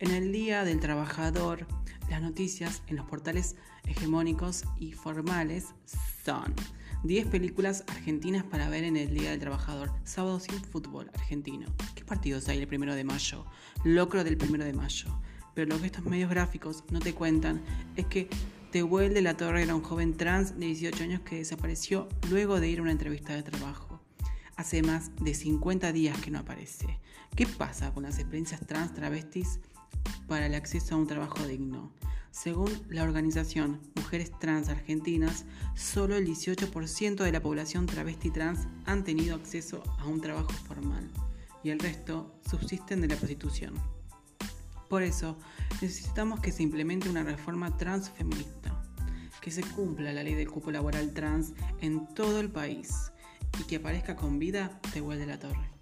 En el Día del Trabajador, las noticias en los portales hegemónicos y formales son 10 películas argentinas para ver en el Día del Trabajador, sábado sin fútbol argentino. ¿Qué partidos hay el primero de mayo? Locro del primero de mayo. Pero lo que estos medios gráficos no te cuentan es que Tehuel de la Torre era un joven trans de 18 años que desapareció luego de ir a una entrevista de trabajo. Hace más de 50 días que no aparece. ¿Qué pasa con las experiencias trans travestis para el acceso a un trabajo digno? Según la organización Mujeres Trans Argentinas, solo el 18% de la población travesti trans han tenido acceso a un trabajo formal y el resto subsisten de la prostitución. Por eso, necesitamos que se implemente una reforma transfeminista, que se cumpla la ley del cupo laboral trans en todo el país y que aparezca con vida de de la Torre.